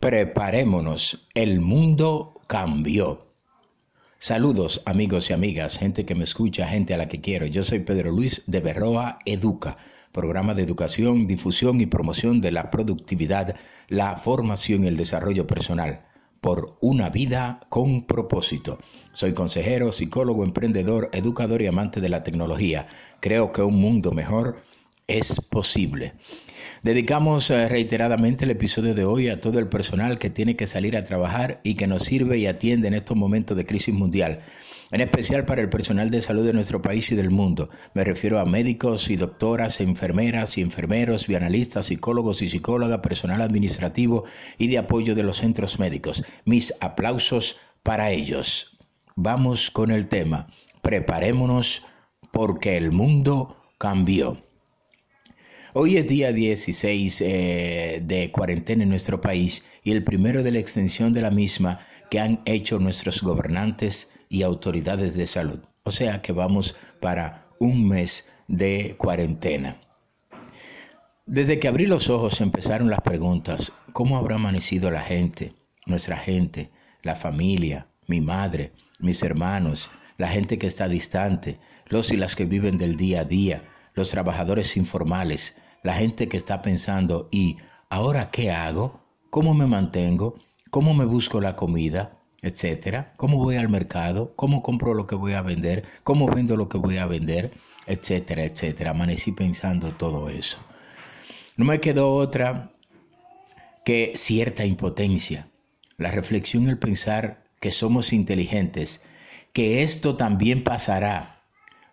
Preparémonos, el mundo cambió. Saludos amigos y amigas, gente que me escucha, gente a la que quiero. Yo soy Pedro Luis de Berroa Educa, programa de educación, difusión y promoción de la productividad, la formación y el desarrollo personal por una vida con propósito. Soy consejero, psicólogo, emprendedor, educador y amante de la tecnología. Creo que un mundo mejor es posible. Dedicamos eh, reiteradamente el episodio de hoy a todo el personal que tiene que salir a trabajar y que nos sirve y atiende en estos momentos de crisis mundial. En especial para el personal de salud de nuestro país y del mundo. Me refiero a médicos y doctoras, enfermeras y enfermeros, bianalistas, psicólogos y psicólogas, personal administrativo y de apoyo de los centros médicos. Mis aplausos para ellos. Vamos con el tema. Preparémonos porque el mundo cambió. Hoy es día 16 eh, de cuarentena en nuestro país y el primero de la extensión de la misma que han hecho nuestros gobernantes y autoridades de salud. O sea que vamos para un mes de cuarentena. Desde que abrí los ojos empezaron las preguntas. ¿Cómo habrá amanecido la gente, nuestra gente, la familia, mi madre, mis hermanos, la gente que está distante, los y las que viven del día a día, los trabajadores informales, la gente que está pensando, ¿y ahora qué hago? ¿Cómo me mantengo? ¿Cómo me busco la comida? Etcétera. ¿Cómo voy al mercado? ¿Cómo compro lo que voy a vender? ¿Cómo vendo lo que voy a vender? Etcétera, etcétera. Amanecí pensando todo eso. No me quedó otra que cierta impotencia. La reflexión, el pensar que somos inteligentes, que esto también pasará.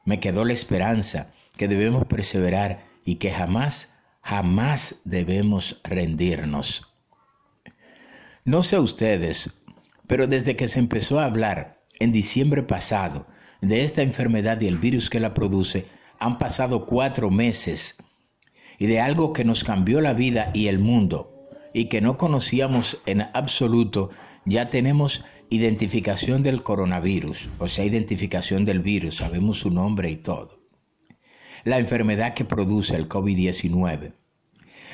Me quedó la esperanza que debemos perseverar y que jamás, jamás debemos rendirnos. No sé ustedes, pero desde que se empezó a hablar en diciembre pasado de esta enfermedad y el virus que la produce, han pasado cuatro meses y de algo que nos cambió la vida y el mundo y que no conocíamos en absoluto, ya tenemos identificación del coronavirus, o sea, identificación del virus, sabemos su nombre y todo la enfermedad que produce el COVID-19.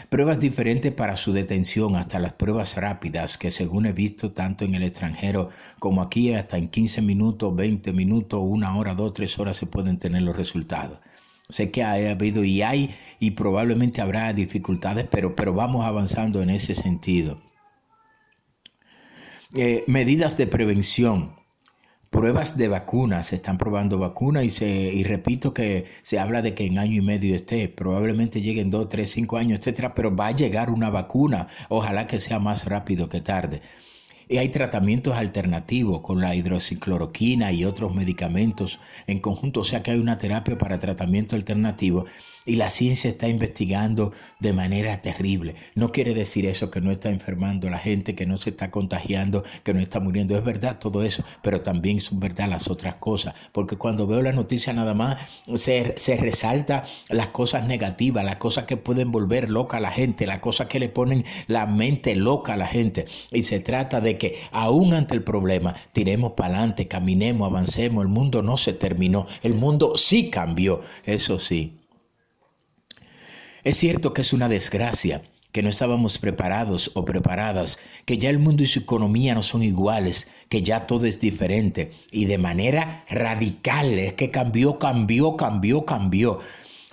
Pruebas diferentes para su detención, hasta las pruebas rápidas, que según he visto tanto en el extranjero como aquí, hasta en 15 minutos, 20 minutos, una hora, dos, tres horas se pueden tener los resultados. Sé que ha habido y hay y probablemente habrá dificultades, pero, pero vamos avanzando en ese sentido. Eh, medidas de prevención pruebas de vacunas, se están probando vacunas y, se, y repito que se habla de que en año y medio esté, probablemente lleguen dos, tres, cinco años, etcétera, pero va a llegar una vacuna, ojalá que sea más rápido que tarde. Y hay tratamientos alternativos con la hidroxicloroquina y otros medicamentos en conjunto, o sea que hay una terapia para tratamiento alternativo y la ciencia está investigando de manera terrible. No quiere decir eso que no está enfermando la gente, que no se está contagiando, que no está muriendo. Es verdad todo eso, pero también son verdad las otras cosas. Porque cuando veo la noticia nada más se, se resalta las cosas negativas, las cosas que pueden volver loca a la gente, las cosas que le ponen la mente loca a la gente. Y se trata de que aún ante el problema tiremos para adelante, caminemos, avancemos. El mundo no se terminó, el mundo sí cambió, eso sí. Es cierto que es una desgracia, que no estábamos preparados o preparadas, que ya el mundo y su economía no son iguales, que ya todo es diferente y de manera radical, es que cambió, cambió, cambió, cambió.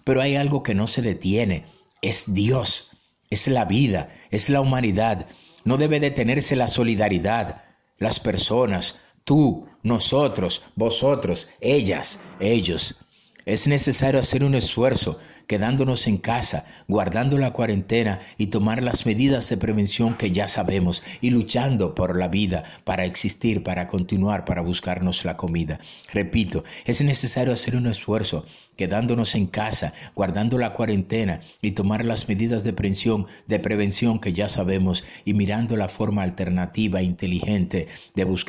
Pero hay algo que no se detiene, es Dios, es la vida, es la humanidad. No debe detenerse la solidaridad, las personas, tú, nosotros, vosotros, ellas, ellos. Es necesario hacer un esfuerzo quedándonos en casa, guardando la cuarentena y tomar las medidas de prevención que ya sabemos y luchando por la vida, para existir, para continuar, para buscarnos la comida. Repito, es necesario hacer un esfuerzo, quedándonos en casa, guardando la cuarentena y tomar las medidas de prevención, de prevención que ya sabemos y mirando la forma alternativa, inteligente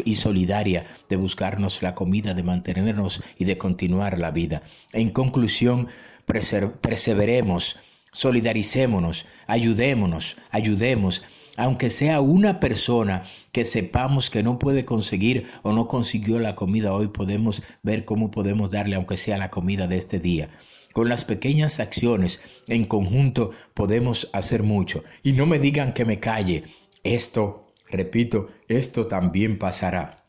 y solidaria de buscarnos la comida, de mantenernos y de continuar la vida. En conclusión, perseveremos, solidaricémonos, ayudémonos, ayudemos, aunque sea una persona que sepamos que no puede conseguir o no consiguió la comida hoy, podemos ver cómo podemos darle, aunque sea la comida de este día. Con las pequeñas acciones en conjunto podemos hacer mucho. Y no me digan que me calle. Esto, repito, esto también pasará.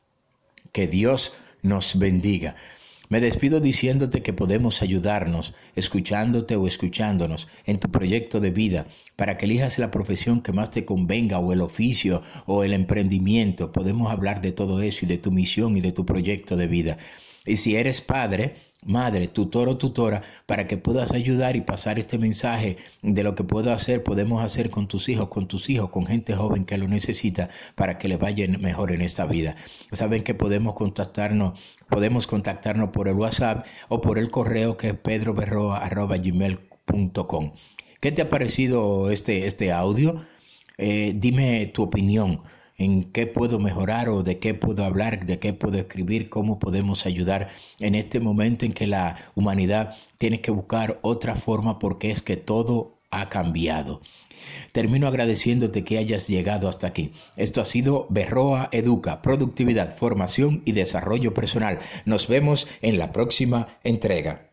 Que Dios nos bendiga. Me despido diciéndote que podemos ayudarnos, escuchándote o escuchándonos en tu proyecto de vida, para que elijas la profesión que más te convenga o el oficio o el emprendimiento. Podemos hablar de todo eso y de tu misión y de tu proyecto de vida. Y si eres padre, madre, tutor o tutora, para que puedas ayudar y pasar este mensaje de lo que puedo hacer, podemos hacer con tus hijos, con tus hijos, con gente joven que lo necesita para que le vaya mejor en esta vida. Saben que podemos contactarnos, podemos contactarnos por el WhatsApp o por el correo que es pedroberroa.gmail.com. ¿Qué te ha parecido este, este audio? Eh, dime tu opinión en qué puedo mejorar o de qué puedo hablar, de qué puedo escribir, cómo podemos ayudar en este momento en que la humanidad tiene que buscar otra forma porque es que todo ha cambiado. Termino agradeciéndote que hayas llegado hasta aquí. Esto ha sido Berroa Educa, productividad, formación y desarrollo personal. Nos vemos en la próxima entrega.